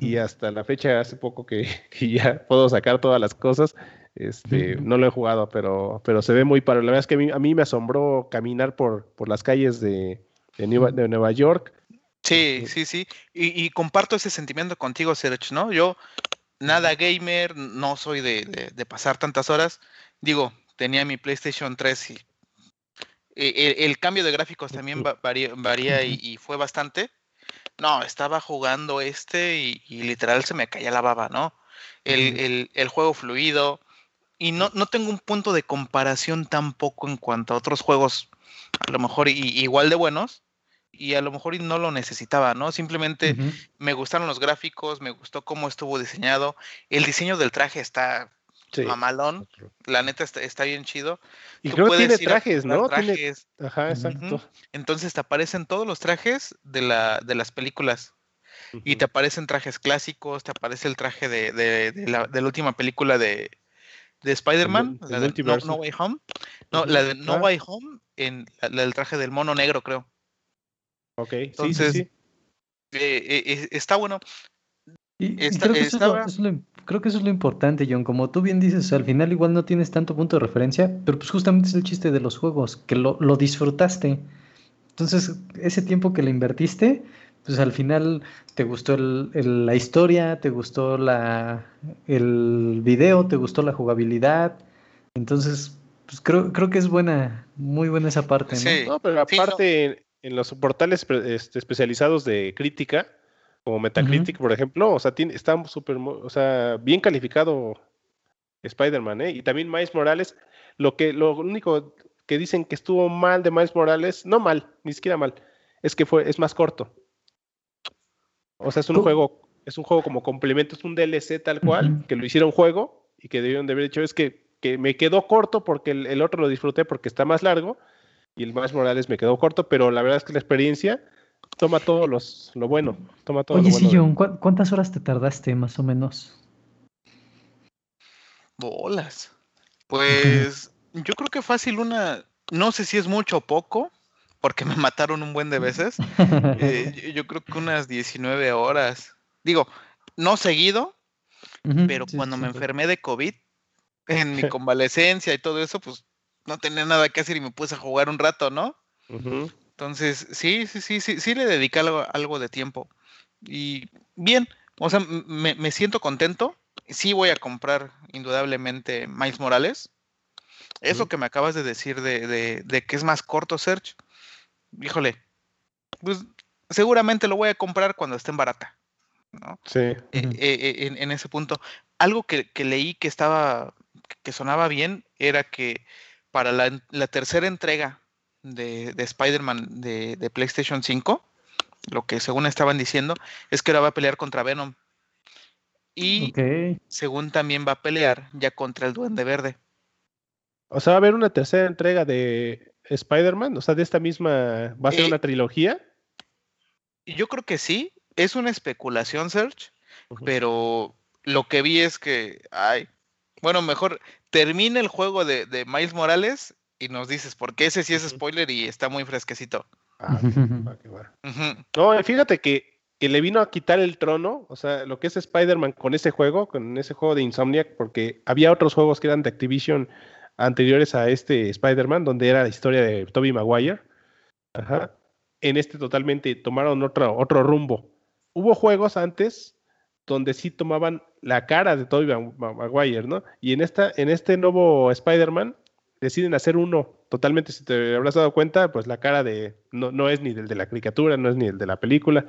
y hasta la fecha hace poco que, [laughs] que ya puedo sacar todas las cosas. Este, no lo he jugado, pero, pero se ve muy padre. La verdad es que a mí, a mí me asombró caminar por, por las calles de, de Nueva, de Nueva York. Sí, sí, sí. Y, y comparto ese sentimiento contigo, Serge, ¿no? Yo, nada gamer, no soy de, de- de pasar tantas horas. Digo, tenía mi PlayStation 3 y e- e- el, cambio de gráficos también va- varía, varía y, y fue bastante. No, estaba jugando este y, y literal se me caía la baba, ¿no? El, el- el juego fluido. Y no, no tengo un punto de comparación tampoco en cuanto a otros juegos, a lo mejor i- igual de buenos, y a lo mejor y no lo necesitaba, ¿no? Simplemente me gustaron los gráficos, me gustó cómo estuvo diseñado, el diseño del traje está Sí. mamalón, la neta está, está bien chido. Y Tú creo que tiene trajes, ¿no? Tiene- trajes, Ajá, exacto. Entonces te aparecen todos los trajes de, la, de las películas y te aparecen trajes clásicos, te aparece el traje de, de- de la, de la última película de, de Spider-Man, la de no, Way Home. No, la de No. Way Home, en la, la del traje del mono negro, creo. Ok, Entonces, sí, sí. Eh, eh, está bueno. Y, y Esta- creo, que eso es lo, es creo que eso es lo importante, John. Como tú bien dices, al final igual no tienes tanto punto de referencia, pero pues justamente es el chiste de los juegos, que lo, lo disfrutaste. Entonces, ese tiempo que le invertiste, pues al final te gustó el- el- la historia, te gustó la, el video, te gustó la jugabilidad. Entonces, pues creo, creo que es buena, muy buena esa parte, ¿no? Sí. No, pero Sí, no. aparte, en, en los portales este, especializados de crítica, como Metacritic, por ejemplo, o sea, tiene, está súper, o sea, bien calificado Spider-Man, ¿eh? Y también Miles Morales, lo que, lo único que dicen que estuvo mal de Miles Morales, no mal, ni siquiera mal, es que fue, es más corto. O sea, es un juego, es un juego como complemento, es un DLC tal cual, que lo hicieron juego y que debieron de haber hecho, es que, que me quedó corto porque el, el otro lo disfruté porque está más largo y el Miles Morales me quedó corto, pero la verdad es que la experiencia toma todo los, lo bueno, toma todo Oye, lo sí, bueno. John, ¿cuá- ¿cuántas horas te tardaste más o menos? Bolas. [laughs] Pues yo creo que fácil una, no sé si es mucho o poco, porque me [laughs] mataron un buen de veces. [laughs] eh, yo, yo creo que unas 19 horas. Digo, no seguido, pero sí, cuando sí, me sí. enfermé de COVID, en mi convalecencia y todo eso, pues no tenía nada que hacer y me puse a jugar un rato, ¿no? Ujú. Entonces, sí, sí, sí, sí, sí le dediqué algo, algo de tiempo. Y bien, o sea, me, me siento contento. Sí voy a comprar indudablemente Miles Morales. Eso que me acabas de decir de, de- de que es más corto, Search, híjole, pues seguramente lo voy a comprar cuando esté en barata, ¿no? Sí. Eh, Ujú. eh, eh, en, en ese punto. Algo que, que leí que estaba, que sonaba bien, era que para la, la tercera entrega de, de Spider-Man de, de PlayStation 5, lo que según estaban diciendo, es que ahora va a pelear contra Venom. Y según también va a pelear ya contra el Duende Verde. O sea, va a haber una tercera entrega de Spider-Man, o sea, de esta misma, va a ser Eh, una trilogía. Yo creo que sí, es una especulación, Serge, pero lo que vi es que, ay, bueno, mejor termina el juego de, de Miles Morales y nos dices, porque ese sí es spoiler y está muy fresquecito. Ah, va. Ujú. No, fíjate que, que le vino a quitar el trono, o sea, lo que es Spider-Man con ese juego, con ese juego de Insomniac, porque había otros juegos que eran de Activision anteriores a este Spider-Man, donde era la historia de Tobey Maguire. Ajá. En este totalmente tomaron otro, otro rumbo. Hubo juegos antes donde sí tomaban la cara de Tobey Ma- Ma- Maguire, ¿no? Y en, esta, en este nuevo Spider-Man deciden hacer uno totalmente, si te habrás dado cuenta, pues la cara de, no, no es ni del de la caricatura, no es ni el de la película,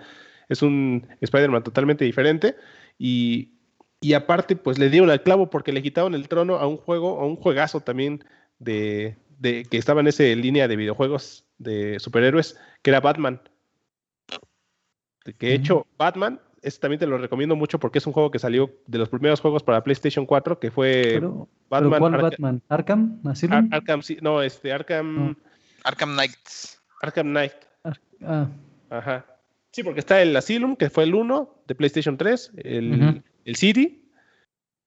es un Spider-Man totalmente diferente y, y aparte pues le dieron al clavo porque le quitaron el trono a un juego, a un juegazo también de, de que estaba en esa línea de videojuegos de superhéroes, que era Batman. Que de hecho, Batman, este también te lo recomiendo mucho porque es un juego que salió de los primeros juegos para PlayStation 4, que fue Pero, pero Batman, ¿cuál Batman? ¿Arkham? ¿Asylum? Ar- Arkham, sí, no, este, Arkham, No. Arkham Knights. Arkham Knight. Ah, Ajá. Sí, porque está el Asylum, que fue el 1 de PlayStation 3, el, el City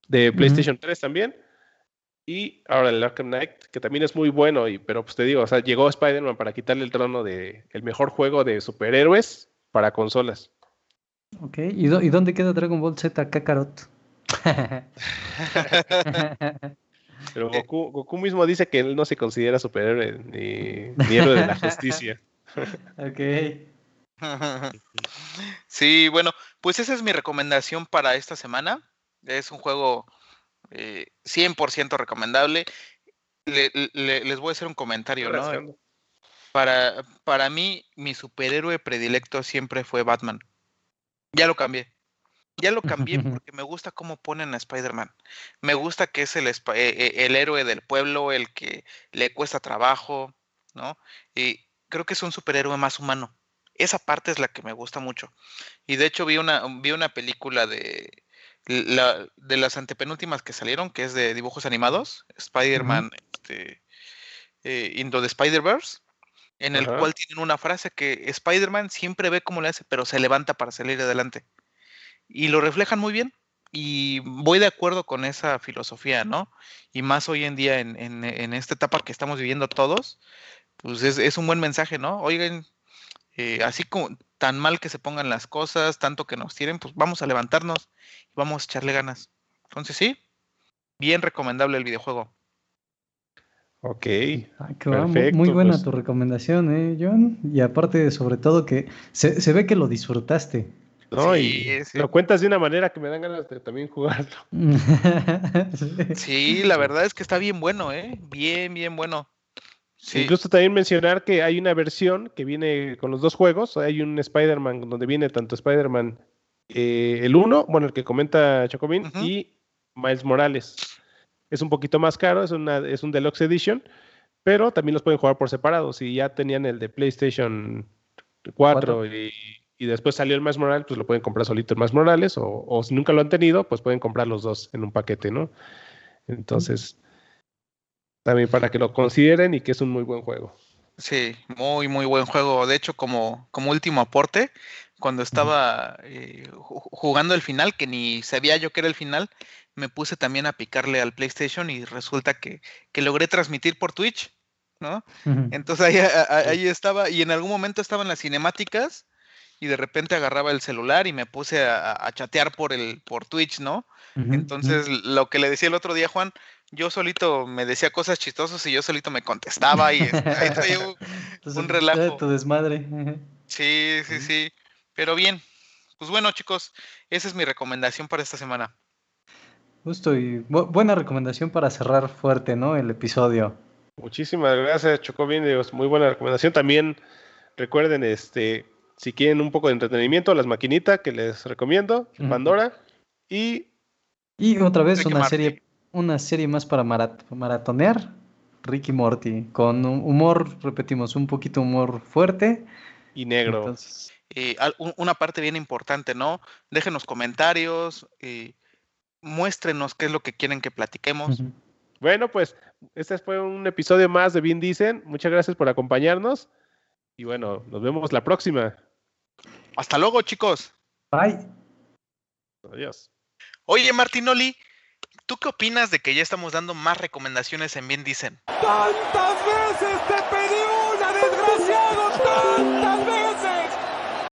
de. PlayStation 3 también, y ahora el Arkham Knight, que también es muy bueno, y, pero pues te digo, o sea, llegó Spider-Man para quitarle el trono de el mejor juego de superhéroes para consolas. Ok, ¿y, dó- y dónde queda Dragon Ball Z Kakarot? [laughs] Pero Goku, Goku mismo dice que él no se considera superhéroe ni, ni héroe de la [laughs] justicia. ok. Sí, bueno, pues esa es mi recomendación para esta semana. Es un juego eh, 100% recomendable. Le- le- les voy a hacer un comentario, ¿no? Para, para mí, mi superhéroe predilecto siempre fue Batman. Ya lo cambié. Ya lo cambié [laughs] porque me gusta cómo ponen a Spider-Man. Me gusta que es el, eh, eh, el héroe del pueblo, el que le cuesta trabajo, ¿no? Y creo que es un superhéroe más humano. Esa parte es la que me gusta mucho. Y de hecho vi una, vi una película de, la, de las antepenúltimas que salieron, que es de dibujos animados, Spider-Man este, eh, Into the Spider-Verse, en el Ajá. cual tienen una frase que Spider-Man siempre ve cómo le hace, pero se levanta para salir adelante. Y lo reflejan muy bien. Y voy de acuerdo con esa filosofía, ¿no? Y más hoy en día, en, en- en esta etapa que estamos viviendo todos, pues es, es un buen mensaje, ¿no? Oigan, eh, así como tan mal que se pongan las cosas, tanto que nos tiren, pues vamos a levantarnos y vamos a echarle ganas. Entonces sí, bien recomendable el videojuego. Ok. Ah, qué va, muy- Perfecto, muy buena pues. tu recomendación, ¿eh, John? Y aparte, sobre todo, que se, se ve que lo disfrutaste. ¿no? Sí, y sí. lo cuentas de una manera que me dan ganas de también jugarlo. [laughs] Sí. La verdad es que está bien bueno, ¿eh? Bien, bien bueno. Sí, Incluso también mencionar que hay una versión que viene con los dos juegos. Hay un Spider-Man donde viene tanto Spider-Man eh, el 1, bueno, el que comenta Chocomín, Ujú. y Miles Morales. Es un poquito más caro, es, una, es un Deluxe Edition, pero también los pueden jugar por separado. Si ya tenían el de PlayStation 4 y, y después salió el Miles Morales, pues lo pueden comprar solito el Miles Morales, o, o si nunca lo han tenido, pues pueden comprar los dos en un paquete, ¿no? Entonces, también para que lo consideren y que es un muy buen juego. Sí, muy, muy buen juego. De hecho, como, como último aporte, cuando estaba eh, ju- jugando el final, que ni sabía yo que era el final, me puse también a picarle al PlayStation y resulta que, que logré transmitir por Twitch, ¿no? Entonces ahí, a- ahí estaba, y en algún momento estaban las cinemáticas, y de repente agarraba el celular y me puse a, a chatear por el, por Twitch, ¿no? Entonces, lo que le decía el otro día, Juan, yo solito me decía cosas chistosas y yo solito me contestaba y ahí traía un- [laughs] Entonces, un relajo. Tu desmadre. Sí, sí, sí. Pero bien. Pues bueno, chicos, esa es mi recomendación para esta semana. Justo y bu- buena recomendación para cerrar fuerte, ¿no? El episodio. Muchísimas gracias, Chocobín. Dios, Muy buena recomendación. También recuerden, este, si quieren un poco de entretenimiento, las maquinitas que les recomiendo. Pandora. Y Y otra vez Ricky una Martin. serie, una serie más para marat- maratonear. Ricky Morty, con un humor, repetimos, un poquito humor fuerte. y negro. Entonces, Eh, al- un- una parte bien importante, ¿no? Déjenos comentarios, eh, muéstrenos qué es lo que quieren que platiquemos. Bueno, pues este fue un episodio más de Bien Dicen. Muchas gracias por acompañarnos. Y bueno, nos vemos la próxima. Hasta luego, chicos. Bye. Adiós. Oye, Martinoli, ¿tú qué opinas de que ya estamos dando más recomendaciones en Bien Dicen? ¡Tantas veces te